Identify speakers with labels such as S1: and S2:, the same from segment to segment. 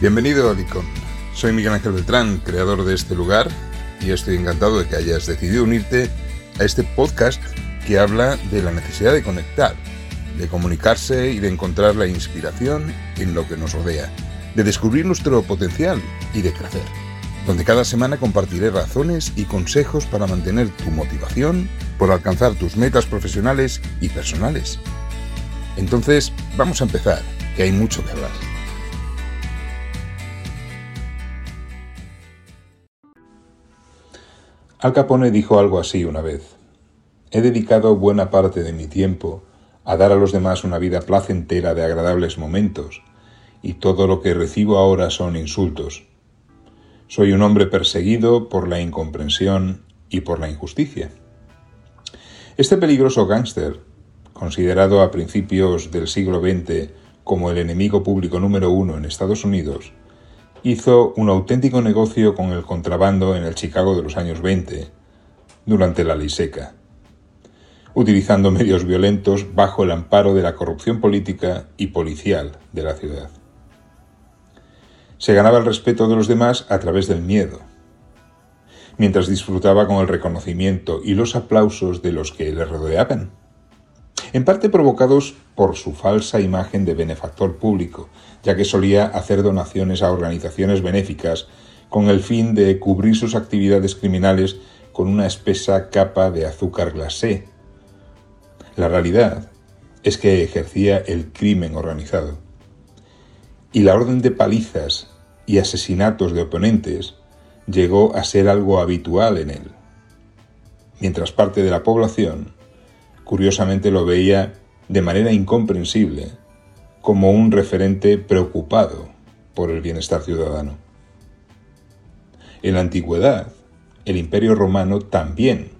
S1: Bienvenido a Licon. Soy Miguel Ángel Beltrán, creador de este lugar, y estoy encantado de que hayas decidido unirte a este podcast que habla de la necesidad de conectar, de comunicarse y de encontrar la inspiración en lo que nos rodea, de descubrir nuestro potencial y de crecer, donde cada semana compartiré razones y consejos para mantener tu motivación por alcanzar tus metas profesionales y personales. Entonces, vamos a empezar, que hay mucho que hablar. Al Capone dijo algo así una vez. He dedicado buena parte de mi tiempo a dar a los demás una vida placentera de agradables momentos, y todo lo que recibo ahora son insultos. Soy un hombre perseguido por la incomprensión y por la injusticia. Este peligroso gángster, considerado a principios del siglo XX como el enemigo público número uno en Estados Unidos, hizo un auténtico negocio con el contrabando en el Chicago de los años 20, durante la ley seca, utilizando medios violentos bajo el amparo de la corrupción política y policial de la ciudad. Se ganaba el respeto de los demás a través del miedo, mientras disfrutaba con el reconocimiento y los aplausos de los que le rodeaban en parte provocados por su falsa imagen de benefactor público, ya que solía hacer donaciones a organizaciones benéficas con el fin de cubrir sus actividades criminales con una espesa capa de azúcar glacé. La realidad es que ejercía el crimen organizado. Y la orden de palizas y asesinatos de oponentes llegó a ser algo habitual en él. Mientras parte de la población curiosamente lo veía de manera incomprensible como un referente preocupado por el bienestar ciudadano. En la antigüedad, el imperio romano también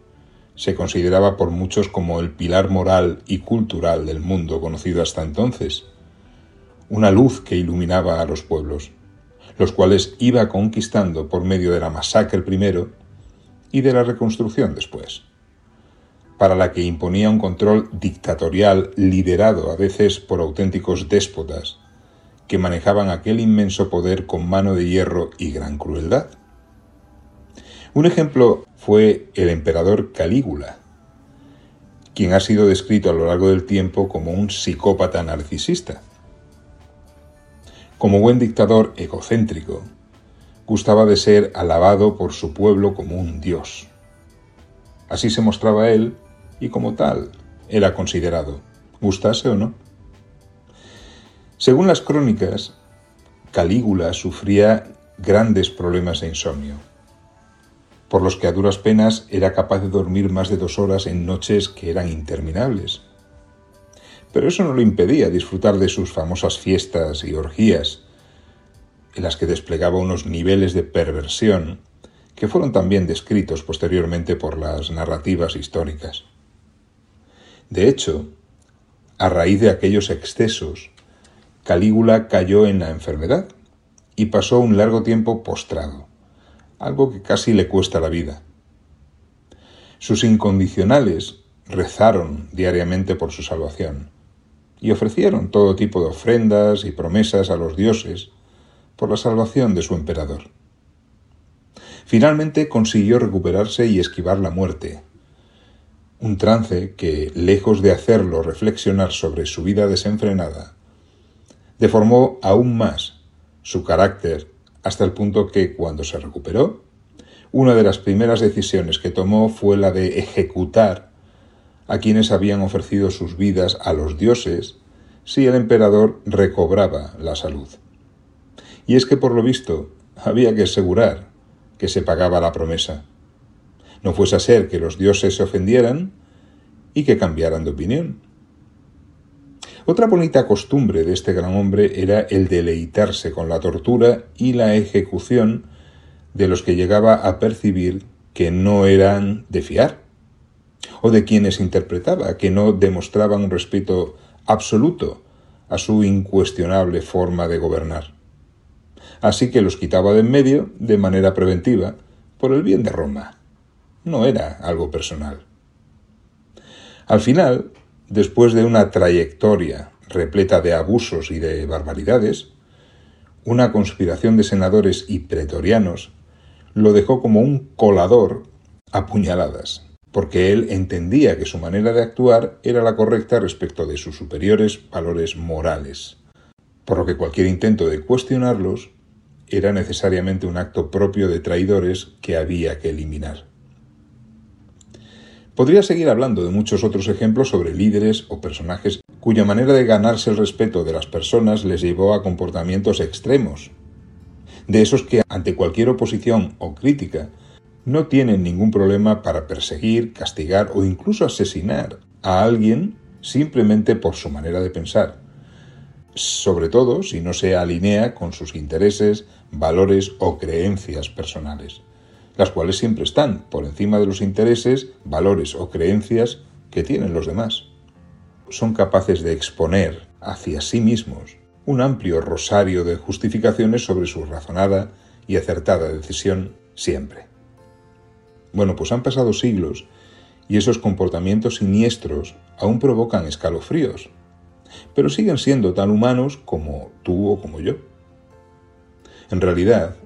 S1: se consideraba por muchos como el pilar moral y cultural del mundo conocido hasta entonces, una luz que iluminaba a los pueblos, los cuales iba conquistando por medio de la masacre primero y de la reconstrucción después para la que imponía un control dictatorial liderado a veces por auténticos déspotas, que manejaban aquel inmenso poder con mano de hierro y gran crueldad. Un ejemplo fue el emperador Calígula, quien ha sido descrito a lo largo del tiempo como un psicópata narcisista. Como buen dictador egocéntrico, gustaba de ser alabado por su pueblo como un dios. Así se mostraba él y como tal era considerado, gustase o no. Según las crónicas, Calígula sufría grandes problemas de insomnio, por los que a duras penas era capaz de dormir más de dos horas en noches que eran interminables. Pero eso no le impedía disfrutar de sus famosas fiestas y orgías, en las que desplegaba unos niveles de perversión que fueron también descritos posteriormente por las narrativas históricas. De hecho, a raíz de aquellos excesos, Calígula cayó en la enfermedad y pasó un largo tiempo postrado, algo que casi le cuesta la vida. Sus incondicionales rezaron diariamente por su salvación y ofrecieron todo tipo de ofrendas y promesas a los dioses por la salvación de su emperador. Finalmente consiguió recuperarse y esquivar la muerte, un trance que, lejos de hacerlo reflexionar sobre su vida desenfrenada, deformó aún más su carácter hasta el punto que, cuando se recuperó, una de las primeras decisiones que tomó fue la de ejecutar a quienes habían ofrecido sus vidas a los dioses si el emperador recobraba la salud. Y es que por lo visto había que asegurar que se pagaba la promesa no fuese a ser que los dioses se ofendieran y que cambiaran de opinión. Otra bonita costumbre de este gran hombre era el deleitarse con la tortura y la ejecución de los que llegaba a percibir que no eran de fiar, o de quienes interpretaba que no demostraban un respeto absoluto a su incuestionable forma de gobernar. Así que los quitaba de en medio de manera preventiva por el bien de Roma no era algo personal. Al final, después de una trayectoria repleta de abusos y de barbaridades, una conspiración de senadores y pretorianos lo dejó como un colador a puñaladas, porque él entendía que su manera de actuar era la correcta respecto de sus superiores valores morales, por lo que cualquier intento de cuestionarlos era necesariamente un acto propio de traidores que había que eliminar. Podría seguir hablando de muchos otros ejemplos sobre líderes o personajes cuya manera de ganarse el respeto de las personas les llevó a comportamientos extremos, de esos que ante cualquier oposición o crítica no tienen ningún problema para perseguir, castigar o incluso asesinar a alguien simplemente por su manera de pensar, sobre todo si no se alinea con sus intereses, valores o creencias personales, las cuales siempre están por encima de los intereses, valores o creencias que tienen los demás. Son capaces de exponer hacia sí mismos un amplio rosario de justificaciones sobre su razonada y acertada decisión siempre. Bueno, pues han pasado siglos y esos comportamientos siniestros aún provocan escalofríos, pero siguen siendo tan humanos como tú o como yo. En realidad,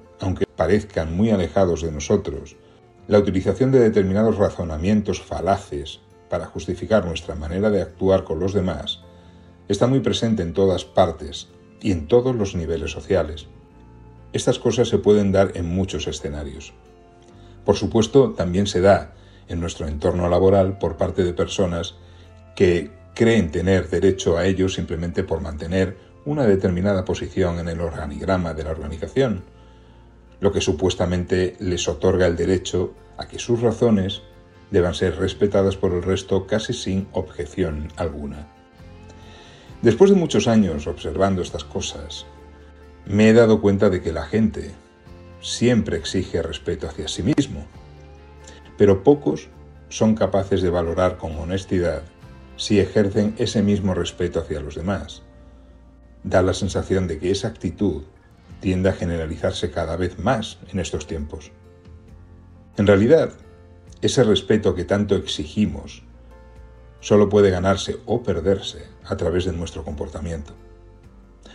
S1: parezcan muy alejados de nosotros, la utilización de determinados razonamientos falaces para justificar nuestra manera de actuar con los demás está muy presente en todas partes y en todos los niveles sociales. Estas cosas se pueden dar en muchos escenarios. Por supuesto, también se da en nuestro entorno laboral por parte de personas que creen tener derecho a ello simplemente por mantener una determinada posición en el organigrama de la organización, lo que supuestamente les otorga el derecho a que sus razones deban ser respetadas por el resto casi sin objeción alguna. Después de muchos años observando estas cosas, me he dado cuenta de que la gente siempre exige respeto hacia sí mismo, pero pocos son capaces de valorar con honestidad si ejercen ese mismo respeto hacia los demás. Da la sensación de que esa actitud tiende a generalizarse cada vez más en estos tiempos. En realidad, ese respeto que tanto exigimos solo puede ganarse o perderse a través de nuestro comportamiento.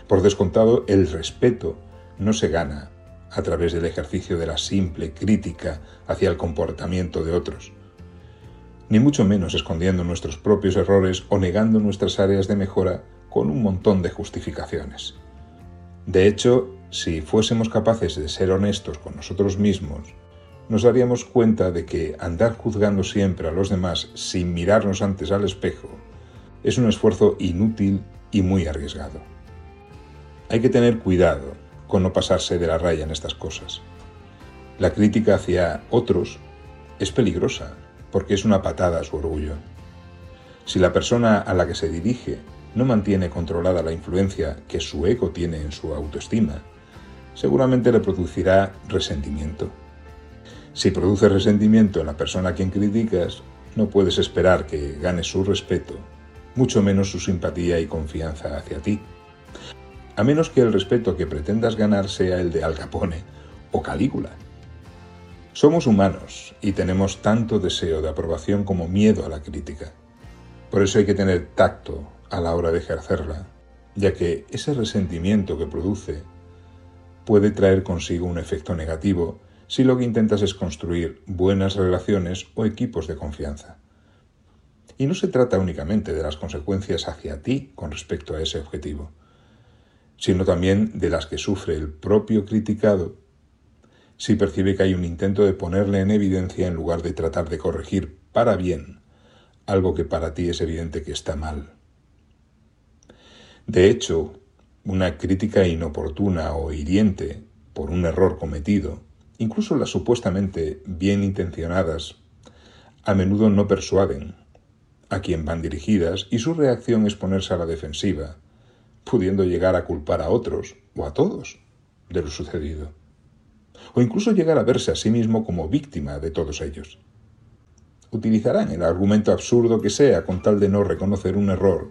S1: Por descontado, el respeto no se gana a través del ejercicio de la simple crítica hacia el comportamiento de otros, ni mucho menos escondiendo nuestros propios errores o negando nuestras áreas de mejora con un montón de justificaciones. De hecho, si fuésemos capaces de ser honestos con nosotros mismos, nos daríamos cuenta de que andar juzgando siempre a los demás sin mirarnos antes al espejo es un esfuerzo inútil y muy arriesgado. Hay que tener cuidado con no pasarse de la raya en estas cosas. La crítica hacia otros es peligrosa porque es una patada a su orgullo. Si la persona a la que se dirige no mantiene controlada la influencia que su ego tiene en su autoestima, seguramente le producirá resentimiento si produce resentimiento en la persona a quien criticas, no puedes esperar que gane su respeto, mucho menos su simpatía y confianza hacia ti. A menos que el respeto que pretendas ganar sea el de Al Capone o Calígula. Somos humanos y tenemos tanto deseo de aprobación como miedo a la crítica. Por eso hay que tener tacto a la hora de ejercerla, ya que ese resentimiento que produce puede traer consigo un efecto negativo si lo que intentas es construir buenas relaciones o equipos de confianza. Y no se trata únicamente de las consecuencias hacia ti con respecto a ese objetivo, sino también de las que sufre el propio criticado si percibe que hay un intento de ponerle en evidencia en lugar de tratar de corregir para bien algo que para ti es evidente que está mal. De hecho, una crítica inoportuna o hiriente por un error cometido Incluso las supuestamente bien intencionadas a menudo no persuaden a quien van dirigidas y su reacción es ponerse a la defensiva, pudiendo llegar a culpar a otros o a todos de lo sucedido, o incluso llegar a verse a sí mismo como víctima de todos ellos. Utilizarán el argumento absurdo que sea con tal de no reconocer un error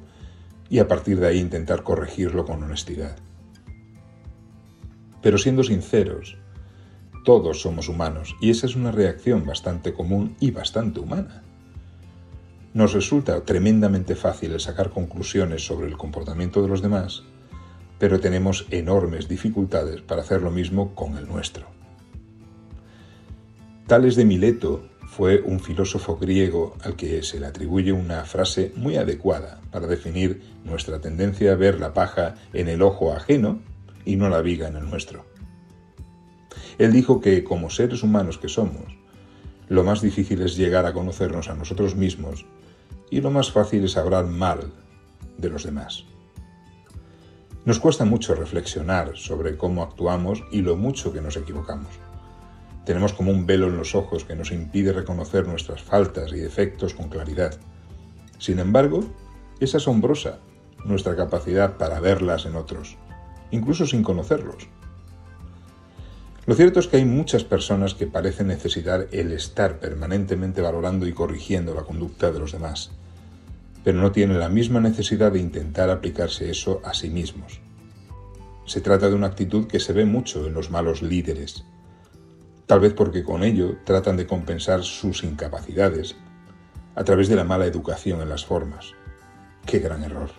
S1: y a partir de ahí intentar corregirlo con honestidad. Pero siendo sinceros, todos somos humanos y esa es una reacción bastante común y bastante humana. Nos resulta tremendamente fácil sacar conclusiones sobre el comportamiento de los demás pero tenemos enormes dificultades para hacer lo mismo con el nuestro. Tales de Mileto fue un filósofo griego al que se le atribuye una frase muy adecuada para definir nuestra tendencia a ver la paja en el ojo ajeno y no la viga en el nuestro. Él dijo que como seres humanos que somos, lo más difícil es llegar a conocernos a nosotros mismos y lo más fácil es hablar mal de los demás. Nos cuesta mucho reflexionar sobre cómo actuamos y lo mucho que nos equivocamos. Tenemos como un velo en los ojos que nos impide reconocer nuestras faltas y defectos con claridad. Sin embargo, es asombrosa nuestra capacidad para verlas en otros, incluso sin conocerlos. Lo cierto es que hay muchas personas que parecen necesitar el estar permanentemente valorando y corrigiendo la conducta de los demás, pero no tienen la misma necesidad de intentar aplicarse eso a sí mismos. Se trata de una actitud que se ve mucho en los malos líderes, tal vez porque con ello tratan de compensar sus incapacidades a través de la mala educación en las formas. Qué gran error,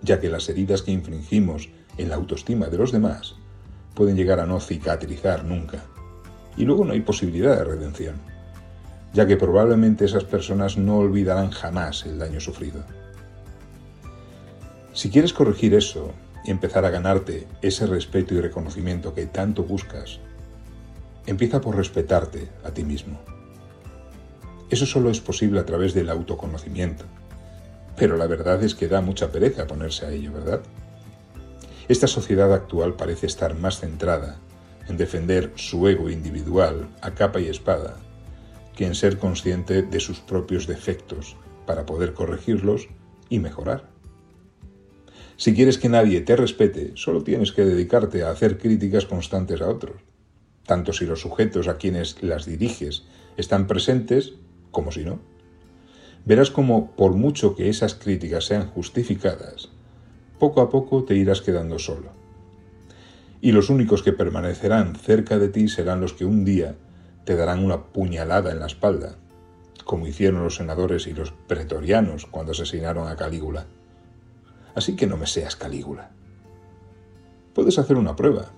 S1: ya que las heridas que infringimos en la autoestima de los demás pueden llegar a no cicatrizar nunca, y luego no hay posibilidad de redención, ya que probablemente esas personas no olvidarán jamás el daño sufrido. Si quieres corregir eso y empezar a ganarte ese respeto y reconocimiento que tanto buscas, Empieza por respetarte a ti mismo. Eso solo es posible a través del autoconocimiento. Pero la verdad es que da mucha pereza ponerse a ello, ¿verdad? Esta sociedad actual parece estar más centrada en defender su ego individual a capa y espada que en ser consciente de sus propios defectos para poder corregirlos y mejorar. Si quieres que nadie te respete, solo tienes que dedicarte a hacer críticas constantes a otros tanto si los sujetos a quienes las diriges están presentes como si no. Verás como, por mucho que esas críticas sean justificadas, poco a poco te irás quedando solo. Y los únicos que permanecerán cerca de ti serán los que un día te darán una puñalada en la espalda, como hicieron los senadores y los pretorianos cuando asesinaron a Calígula. Así que no me seas Calígula. Puedes hacer una prueba,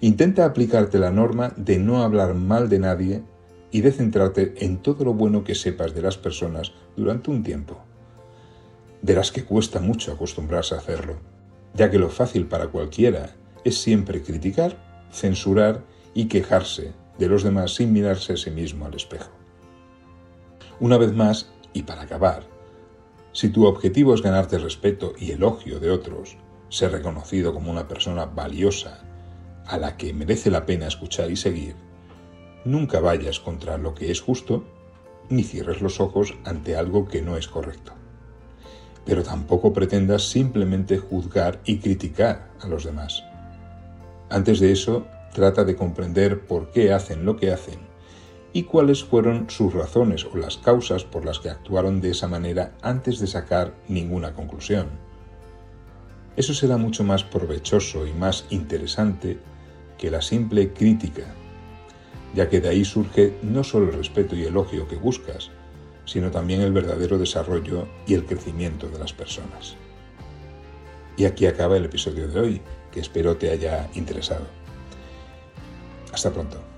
S1: Intenta aplicarte la norma de no hablar mal de nadie y de centrarte en todo lo bueno que sepas de las personas durante un tiempo. Verás que cuesta mucho acostumbrarse a hacerlo, ya que lo fácil para cualquiera es siempre criticar, censurar y quejarse de los demás sin mirarse a sí mismo al espejo. Una vez más, y para acabar, si tu objetivo es ganarte respeto y elogio de otros, ser reconocido como una persona valiosa a la que merece la pena escuchar y seguir, nunca vayas contra lo que es justo, ni cierres los ojos ante algo que no es correcto. Pero tampoco pretendas simplemente juzgar y criticar a los demás. Antes de eso, trata de comprender por qué hacen lo que hacen y cuáles fueron sus razones o las causas por las que actuaron de esa manera antes de sacar ninguna conclusión. Eso será mucho más provechoso y más interesante que la simple crítica, ya que de ahí surge no solo el respeto y elogio que buscas, sino también el verdadero desarrollo y el crecimiento de las personas. Y aquí acaba el episodio de hoy, que espero te haya interesado. Hasta pronto.